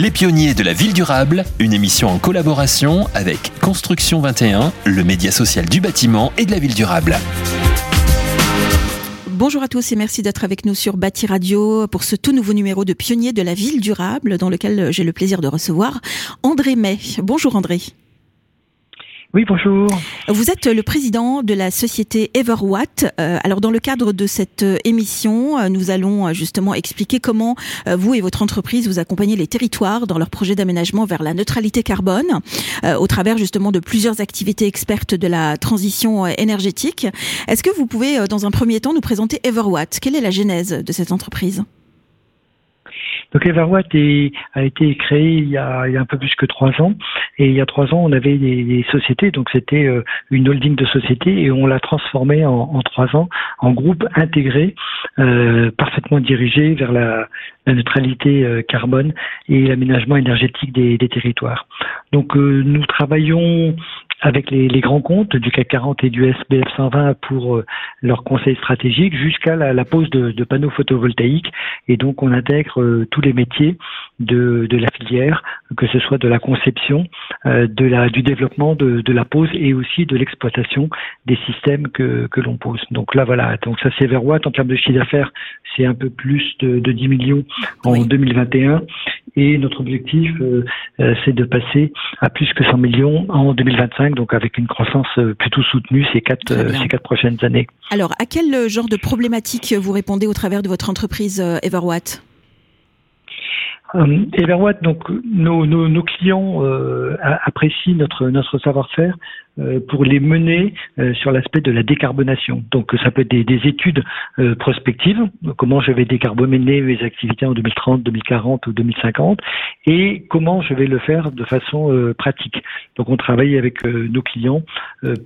Les pionniers de la ville durable, une émission en collaboration avec Construction 21, le média social du bâtiment et de la ville durable. Bonjour à tous et merci d'être avec nous sur Bâti Radio pour ce tout nouveau numéro de Pionniers de la ville durable dans lequel j'ai le plaisir de recevoir André May. Bonjour André. Oui, bonjour. Vous êtes le président de la société Everwatt. Euh, alors, dans le cadre de cette euh, émission, euh, nous allons justement expliquer comment vous et votre entreprise vous accompagnez les territoires dans leur projet d'aménagement vers la neutralité carbone, au travers justement de plusieurs activités expertes de la transition énergétique. Est-ce que vous pouvez, dans un premier temps, nous présenter Everwatt? Quelle est la genèse de cette entreprise? Donc Everwatt a été créé il y, a, il y a un peu plus que trois ans. Et il y a trois ans, on avait des, sociétés, donc c'était euh, une holding de sociétés, et on l'a transformé en, en, trois ans en groupe intégré, euh, parfaitement dirigé vers la, neutralité euh, carbone et l'aménagement énergétique des, territoires. Donc euh, nous travaillons avec les, grands comptes du CAC 40 et du SBF 120 pour leurs conseils stratégiques jusqu'à la, pose de, panneaux photovoltaïques. Et donc, on intègre tous les métiers de, la filière, que ce soit de la conception, du développement de, la pose et aussi de l'exploitation des systèmes que, l'on pose. Donc là, voilà. Donc ça, c'est Verwatt. En termes de chiffre d'affaires, c'est un peu plus de, de 10 millions en 2021. Et notre objectif, c'est de passer à plus que 100 millions en 2025 donc avec une croissance euh, plutôt soutenue ces quatre, euh, ces quatre prochaines années. Alors, à quel genre de problématiques vous répondez au travers de votre entreprise euh, Everwatt? Everwatt, donc nos, nos, nos clients apprécient notre notre savoir-faire euh, pour les mener euh, sur l'aspect de la décarbonation. Donc ça peut être des, des études euh, prospectives, comment je vais décarboner mes activités en 2030, 2040 ou 2050, et comment je vais le faire de façon pratique. Donc on travaille avec nos clients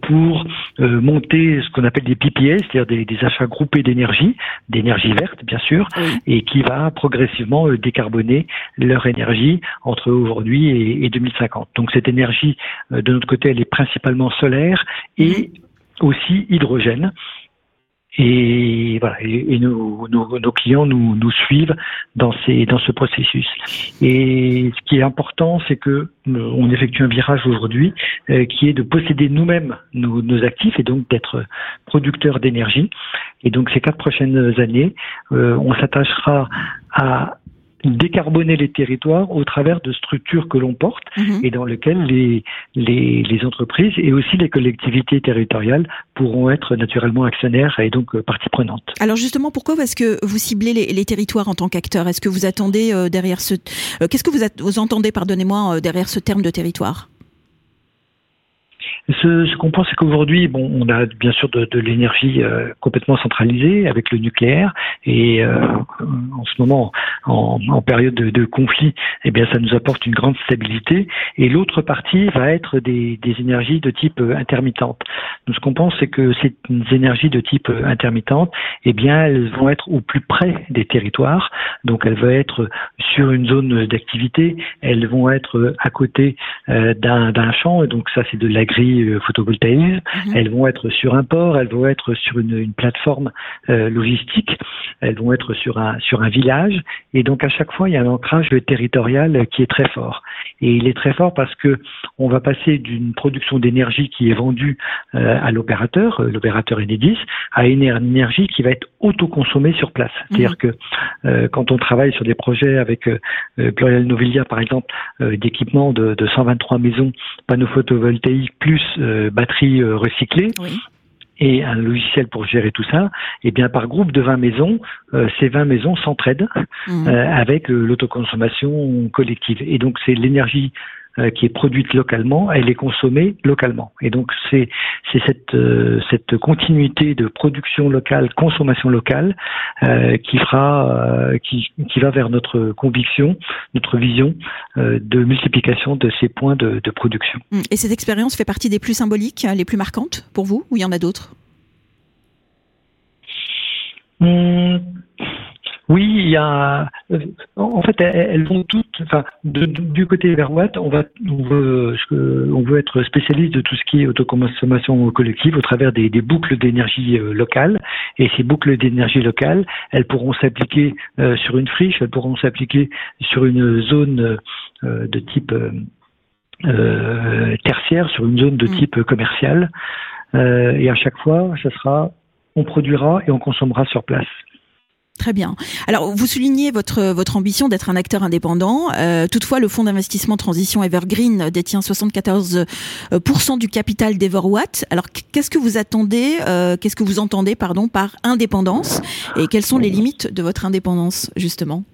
pour monter ce qu'on appelle des PPA, c'est-à-dire des, des, achats groupés d'énergie, d'énergie verte bien sûr, et qui va progressivement décarboner leur énergie entre aujourd'hui et, et 2050. Donc cette énergie, de notre côté, elle est principalement solaire et aussi hydrogène. Et voilà, et, nos, nos, clients nous, nous suivent dans ces dans ce processus. Et ce qui est important, c'est que euh, on effectue un virage aujourd'hui euh, qui est de posséder nous-mêmes nos, nos, actifs et donc d'être producteurs d'énergie. Et donc ces quatre prochaines années, euh, on s'attachera à décarboner les territoires au travers de structures que l'on porte mhm. et dans lesquelles les, les, les, entreprises et aussi les collectivités territoriales pourront être naturellement actionnaires et donc euh, partie prenante. Alors justement, pourquoi est-ce que vous ciblez les, les territoires en tant qu'acteurs? Est-ce que vous attendez euh, derrière ce... Euh, qu'est-ce que vous, vous entendez, pardonnez-moi, derrière ce terme de territoire? Ce, ce qu'on pense, c'est qu'aujourd'hui, bon, on a bien sûr de, de l'énergie euh, complètement centralisée avec le nucléaire, et euh, en ce moment, en, en période de, de, conflit, eh bien, ça nous apporte une grande stabilité. Et l'autre partie va être des, des, énergies de type euh, intermittente. Donc, ce qu'on pense, c'est que ces énergies de type intermittente, eh bien, elles vont être au plus près des territoires. Donc, elles vont être sur une zone d'activité, elles vont être à côté d'un champ. Et donc, ça, c'est de l'agri euh, photovoltaïques. Mhm. Elles vont être sur un port, elles vont être sur une, une plateforme euh, logistique, elles vont être sur un sur un village. Et donc à chaque fois, il y a un ancrage territorial qui est très fort. Et il est très fort parce que on va passer d'une production d'énergie qui est vendue euh, à l'opérateur, l'opérateur Enedis, à une énergie qui va être autoconsommée sur place. Mhm. C'est-à-dire que quand on travaille sur des projets avec Pluriel Novelia, par exemple, d'équipement de, de 123 maisons panneaux photovoltaïques plus euh, batterie euh, recyclée. et un logiciel pour gérer tout ça, et eh bien par groupe de 20 maisons, euh, ces 20 maisons s'entraident mmh. avec l'autoconsommation collective. Et donc c'est l'énergie qui est produite localement, elle est consommée localement. Et donc c'est c'est cette euh, cette continuité de production locale, consommation locale euh, qui fera qui qui va vers notre conviction, notre vision de multiplication de ces points de, de production. Mmh. Et cette expérience fait partie des plus symboliques, les plus marquantes pour vous, ou il y en a d'autres? Mmh Oui, il y a. Euh, en fait, elles vont toutes. Enfin, du côté Verwatt, on va, on veut, on veut être spécialiste de tout ce qui est autoconsommation collective au travers des, boucles d'énergie euh, locales. Et ces boucles d'énergie locales, elles pourront s'appliquer euh, sur une friche, elles pourront s'appliquer sur une zone de type tertiaire, sur une zone de mm. type commercial. et à chaque fois, ça sera, on produira et on consommera sur place. Très bien. Alors, vous soulignez votre votre ambition d'être un acteur indépendant. Euh, toutefois, le fonds d'investissement transition Evergreen détient 74% du capital d'Everwatt. Alors, qu'est-ce que vous attendez euh, Qu'est-ce que vous entendez, pardon, par indépendance? Et quelles sont les limites de votre indépendance, justement?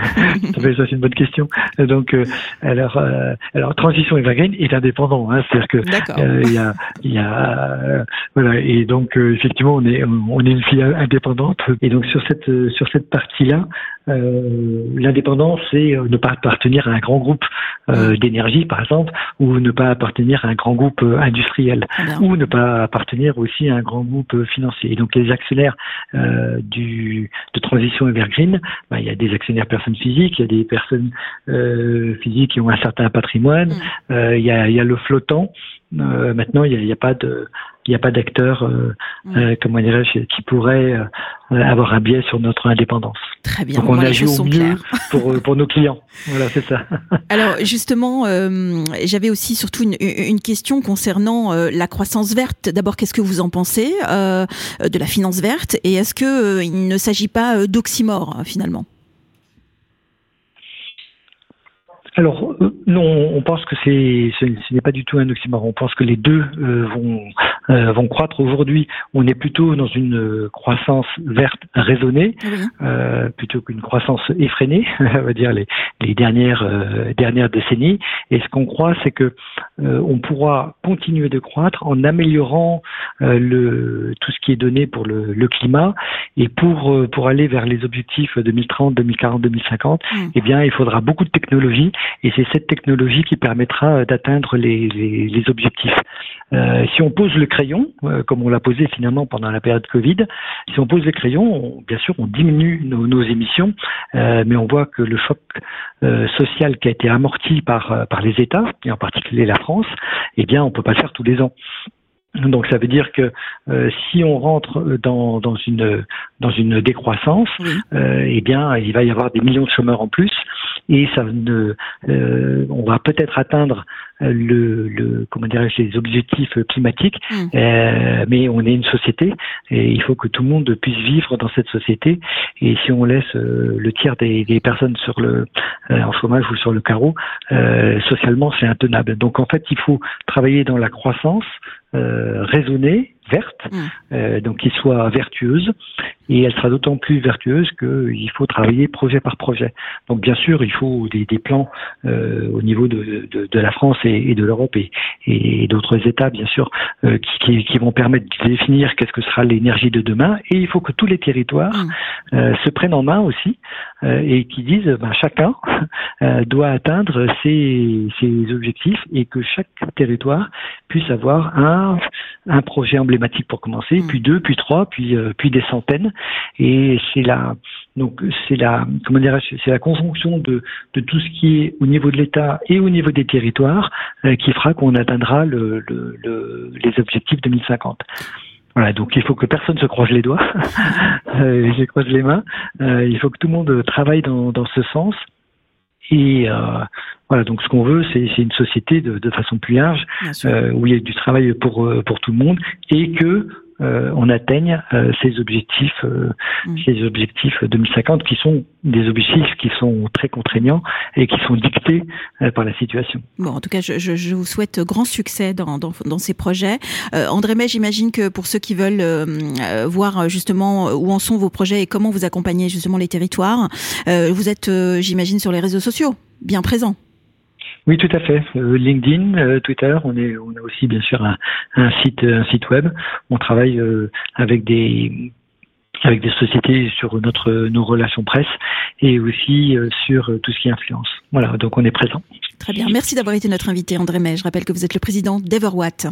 ça c'est une bonne question. Donc euh, alors euh, alors transition Evergreen est indépendant, hein, c'est-à-dire que euh, il y a y a voilà. Et donc effectivement on est on est une fille indépendante. Et donc sur cette sur cette partie là l'indépendance c'est ne pas appartenir à un grand groupe d'énergie par exemple ou ne pas appartenir à un grand groupe industriel ou ne pas appartenir aussi à un grand groupe financier. Et donc les actionnaires du de transition Evergreen, ben, il y a des actionnaires personnes physiques, il y a des personnes euh, physiques qui ont un certain patrimoine, mm. euh, il, y a, il, y a, le flottant. Euh, maintenant, il n'y a, a, pas de, il n'y a pas d'acteur, euh, mm. euh, comment dirais-je, qui pourrait avoir un biais sur notre indépendance. Très bien. Donc on agit au mieux pour, pour nos clients. Voilà, c'est ça. Alors justement, j'avais aussi surtout une, une question concernant la croissance verte. D'abord, qu'est-ce que vous en pensez de la finance verte? Et est-ce que il ne s'agit pas d'oxymore finalement? Alors euh, non, on pense que c'est ce, n'est pas du tout un oxymore. On pense que les deux euh, vont euh, vont croître. Aujourd'hui, on est plutôt dans une croissance verte raisonnée plutôt qu'une croissance effrénée. on va dire les, les dernières dernières décennies. Et ce qu'on croit, c'est que on pourra continuer de croître en améliorant le tout ce qui est donné pour le, le climat et pour pour aller vers les objectifs 2030, 2040, 2050. Eh bien, il faudra beaucoup de technologies et c'est cette technologie qui permettra euh, d'atteindre les, les, objectifs. Euh, si on pose le crayon, euh, comme on l'a posé finalement pendant la période Covid, si on pose le crayon, bien sûr, on diminue nos, nos émissions, euh, mais on voit que le choc euh, social qui a été amorti par, par les États, et en particulier la France, eh bien, on peut pas le faire tous les ans. Donc ça veut dire que euh, si on rentre dans, dans une dans une décroissance, euh, eh bien il va y avoir des millions de chômeurs en plus et ça ne, euh, on va peut-être atteindre le, le comment dirais-je les objectifs climatiques, mm. euh, mais on est une société et il faut que tout le monde puisse vivre dans cette société. Et si on laisse euh, le tiers des, des, personnes sur le euh, en chômage ou sur le carreau, socialement c'est intenable. Donc en fait, il faut travailler dans la croissance raisonnée verte, mm. euh, donc qui soit vertueuse, et elle sera d'autant plus vertueuse qu'il faut travailler projet par projet. Donc bien sûr, il faut des, des plans euh, au niveau de, de, de, la France et, et de l'Europe et, et d'autres États, bien sûr, euh, qui, qui, vont permettre de définir qu'est-ce que sera l'énergie de demain, et il faut que tous les territoires mm. se prennent en main aussi et qui disent ben, chacun doit atteindre ses, ses objectifs et que chaque territoire puisse avoir un, un projet emblématique pour commencer, mm. puis deux, puis trois, puis euh, puis des centaines. Et c'est la donc c'est la comment dirais c'est la conjonction de de tout ce qui est au niveau de l'État et au niveau des territoires euh, qui fera qu'on atteindra le, le, les objectifs 2050. Voilà, donc il faut que personne se croise les doigts, euh, je croise les mains. il faut que tout le monde travaille dans, dans ce sens. Et euh, voilà, donc ce qu'on veut, c'est une société de, de, façon plus large, euh, où il y a du travail pour, euh, pour tout le monde, et que euh, on atteigne euh, ces objectifs, euh, mm. ces objectifs 2050 qui sont des objectifs qui sont très contraignants et qui sont dictés par la situation. Bon, en tout cas, je, je, je vous souhaite grand succès dans, dans, dans ces projets. André May, j'imagine que pour ceux qui veulent voir justement où en sont vos projets et comment vous accompagnez justement les territoires, vous êtes, j'imagine, sur les réseaux sociaux, bien présents. Oui, tout à fait. Euh, LinkedIn, euh, Twitter, on est, on a aussi bien sûr un, un site, un site web. On travaille euh, avec des avec des sociétés sur notre nos relations presse et aussi sur tout ce qui influence. Voilà, donc on est présent. Très bien. Merci d'avoir été notre invité, André May. Je rappelle que vous êtes le président d'Everwatt.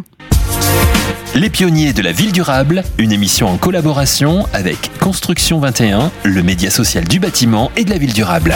Les pionniers de la ville durable, une émission en collaboration avec Construction 21, le média social du bâtiment et de la ville durable.